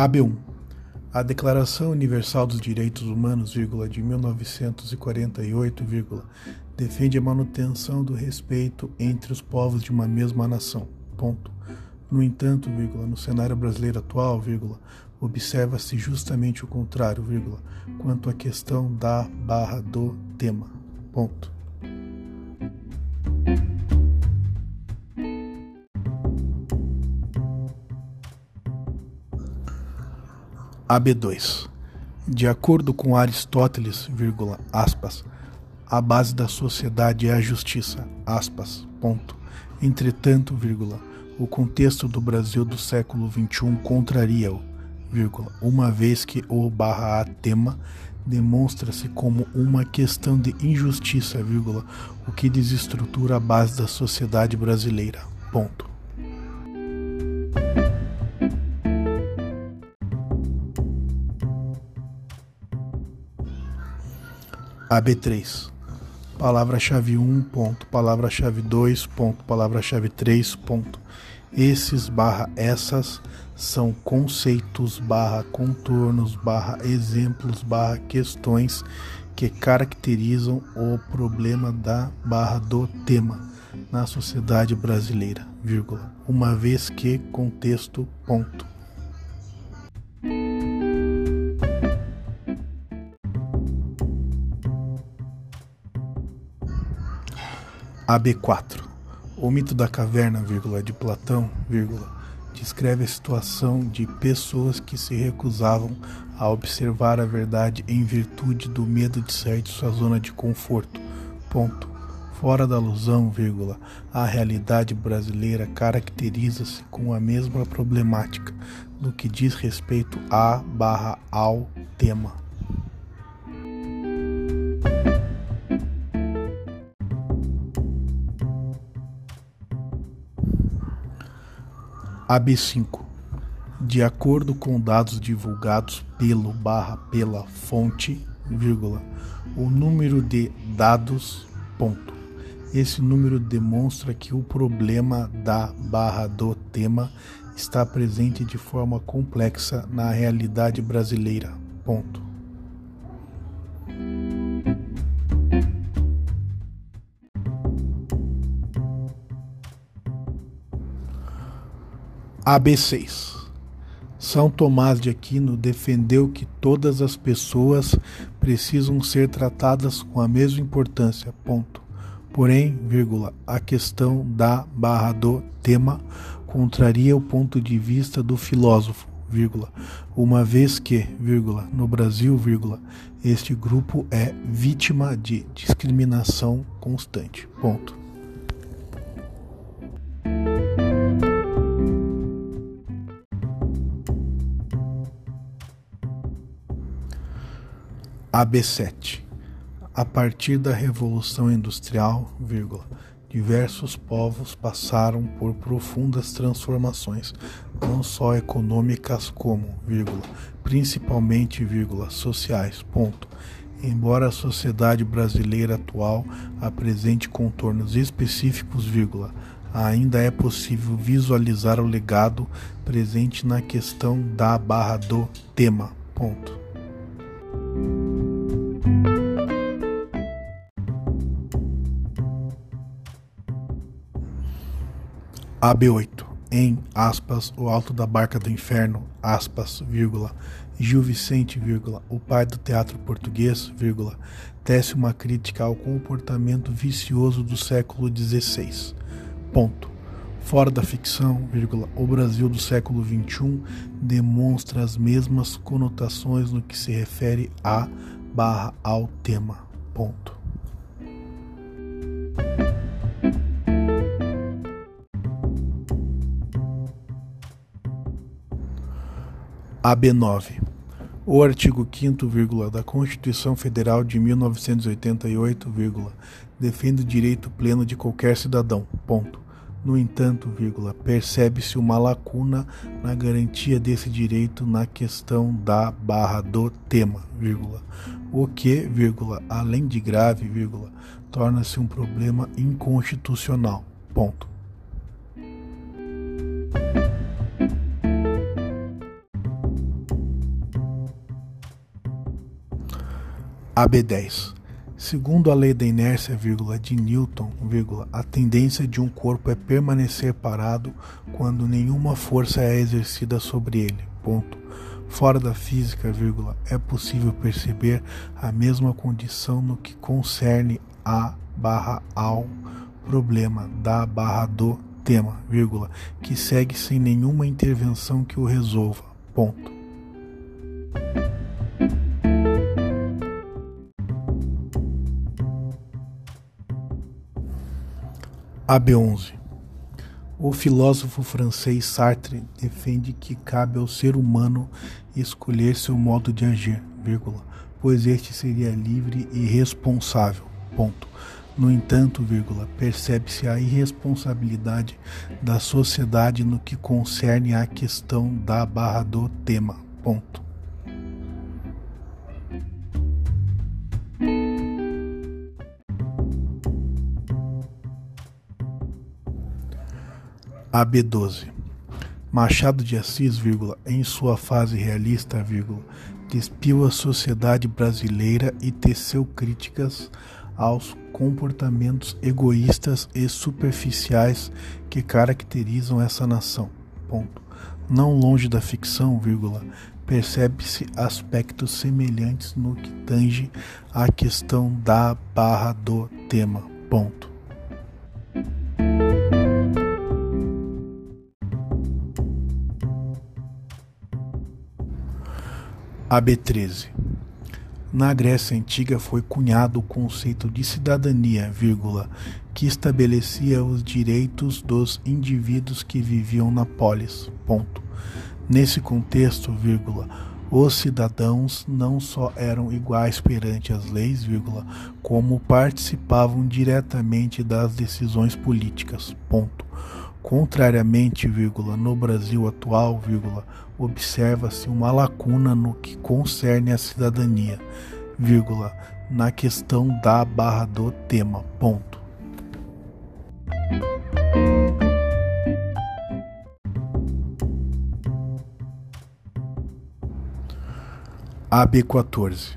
AB1. A Declaração Universal dos Direitos Humanos, vírgula, de 1948, vírgula, defende a manutenção do respeito entre os povos de uma mesma nação. Ponto. No entanto, vírgula, no cenário brasileiro atual, observa-se justamente o contrário, vírgula, quanto à questão da barra do tema. Ponto. AB2. De acordo com Aristóteles, vírgula, aspas, a base da sociedade é a justiça, aspas, ponto. Entretanto, vírgula, o contexto do Brasil do século XXI contraria-o, uma vez que o barra a tema demonstra-se como uma questão de injustiça, vírgula, o que desestrutura a base da sociedade brasileira, ponto. AB3. Palavra-chave 1, ponto. Palavra-chave 2, ponto. Palavra-chave 3, ponto. Esses barra essas são conceitos barra contornos barra exemplos barra questões que caracterizam o problema da barra do tema na sociedade brasileira, vírgula, uma vez que contexto ponto. AB4. O mito da caverna, vírgula, de Platão, vírgula, descreve a situação de pessoas que se recusavam a observar a verdade em virtude do medo de sair de sua zona de conforto. Ponto. Fora da alusão, vírgula, a realidade brasileira caracteriza-se com a mesma problemática no que diz respeito a barra ao tema. AB5. De acordo com dados divulgados pelo barra pela fonte, vírgula, o número de dados, ponto. Esse número demonstra que o problema da barra do tema está presente de forma complexa na realidade brasileira, ponto. AB6. São Tomás de Aquino defendeu que todas as pessoas precisam ser tratadas com a mesma importância. Ponto. Porém, vírgula, a questão da barra do tema contraria o ponto de vista do filósofo, vírgula, uma vez que, vírgula, no Brasil, vírgula, este grupo é vítima de discriminação constante. Ponto. AB7. A partir da Revolução Industrial, vírgula, diversos povos passaram por profundas transformações, não só econômicas como, vírgula, principalmente, vírgula, sociais. Ponto. Embora a sociedade brasileira atual apresente contornos específicos, vírgula, ainda é possível visualizar o legado presente na questão da barra do tema. Ponto. AB8. Em, aspas, o alto da barca do inferno, aspas, vírgula, Gil Vicente, vírgula, o pai do teatro português, vírgula, tece uma crítica ao comportamento vicioso do século XVI. Ponto. Fora da ficção, vírgula, o Brasil do século XXI demonstra as mesmas conotações no que se refere a barra ao tema. Ponto. AB9. O artigo 5 da Constituição Federal de 1988, defende o direito pleno de qualquer cidadão. Ponto. No entanto, percebe-se uma lacuna na garantia desse direito na questão da barra do tema, o que, além de grave, torna-se um problema inconstitucional. Ponto. AB10. Segundo a lei da inércia, vírgula, de Newton, vírgula, a tendência de um corpo é permanecer parado quando nenhuma força é exercida sobre ele. Ponto. Fora da física, vírgula, é possível perceber a mesma condição no que concerne a barra ao problema da barra do tema, vírgula, que segue sem nenhuma intervenção que o resolva. Ponto. AB11 O filósofo francês Sartre defende que cabe ao ser humano escolher seu modo de agir, vírgula, pois este seria livre e responsável. Ponto. No entanto, percebe-se a irresponsabilidade da sociedade no que concerne à questão da barra do tema. Ponto. AB12. Machado de Assis, vírgula, em sua fase realista, vírgula, despiu a sociedade brasileira e teceu críticas aos comportamentos egoístas e superficiais que caracterizam essa nação. Ponto. Não longe da ficção, percebe-se aspectos semelhantes no que tange à questão da barra do tema. Ponto. AB13. Na Grécia Antiga foi cunhado o conceito de cidadania, vírgula, que estabelecia os direitos dos indivíduos que viviam na polis. Ponto. Nesse contexto, vírgula, os cidadãos não só eram iguais perante as leis, vírgula, como participavam diretamente das decisões políticas. Ponto. Contrariamente, vírgula, no Brasil atual, observa-se uma lacuna no que concerne a cidadania, vírgula, na questão da barra do tema. Ponto. AB14.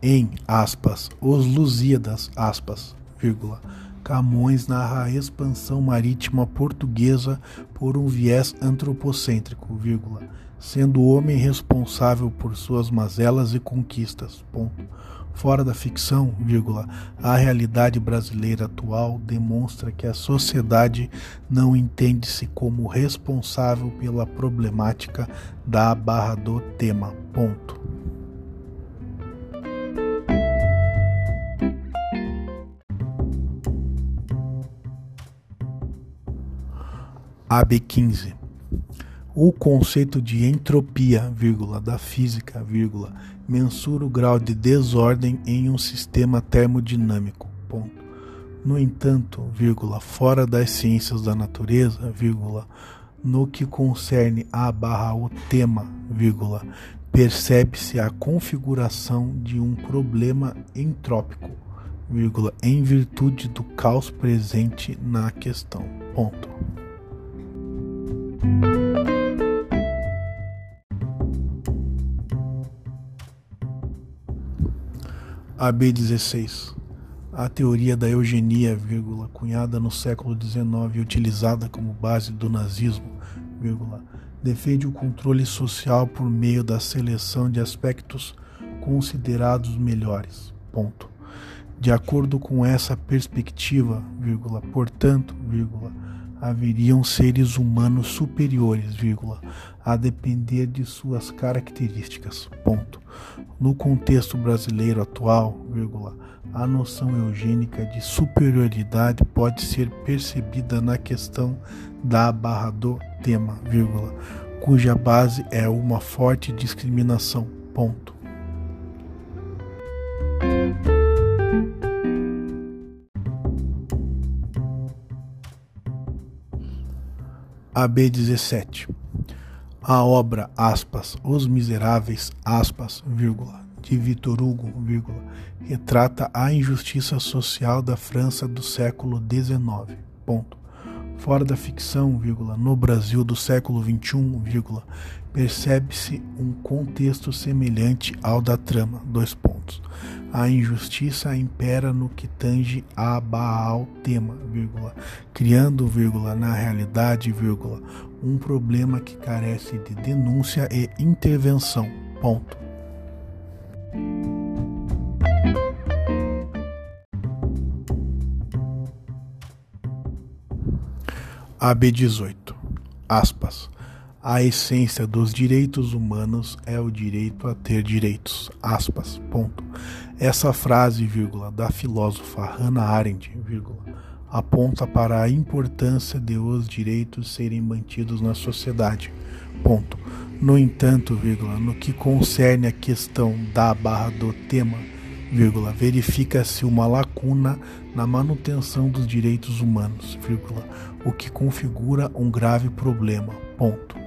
Em aspas, os Lusíadas, aspas, vírgula, Camões narra a expansão marítima portuguesa por um viés antropocêntrico, vírgula, sendo o homem responsável por suas mazelas e conquistas. Ponto. Fora da ficção, vírgula, a realidade brasileira atual demonstra que a sociedade não entende-se como responsável pela problemática da barra do tema. Ponto. AB15. O conceito de entropia, vírgula, da física, vírgula, mensura o grau de desordem em um sistema termodinâmico. Ponto. No entanto, vírgula, fora das ciências da natureza, vírgula, no que concerne a barra o tema, vírgula, percebe-se a configuração de um problema entrópico, vírgula, em virtude do caos presente na questão. Ponto. AB16 A teoria da eugenia, vírgula, cunhada no século XIX e utilizada como base do nazismo, vírgula, defende o controle social por meio da seleção de aspectos considerados melhores. Ponto. De acordo com essa perspectiva, vírgula, portanto, vírgula, haveriam seres humanos superiores, vírgula, a depender de suas características. Ponto. No contexto brasileiro atual, vírgula, a noção eugênica de superioridade pode ser percebida na questão da barra do tema, vírgula, cuja base é uma forte discriminação. Ponto. AB17. A obra, aspas, Os Miseráveis, aspas, vírgula, de Victor Hugo, vírgula, retrata a injustiça social da França do século XIX. Ponto. Fora da ficção, vírgula, no Brasil do século XXI, percebe-se um contexto semelhante ao da trama. Dois pontos. A injustiça impera no que tange a Baal tema, vírgula, criando, vírgula, na realidade, um problema que carece de denúncia e intervenção. Ponto. AB18. Aspas. A essência dos direitos humanos é o direito a ter direitos. Aspas. Ponto. Essa frase, vírgula, da filósofa Hannah Arendt, vírgula, aponta para a importância de os direitos serem mantidos na sociedade. Ponto. No entanto, vírgula, no que concerne a questão da barra do tema, verifica-se uma lacuna na manutenção dos direitos humanos, vírgula, o que configura um grave problema. Ponto.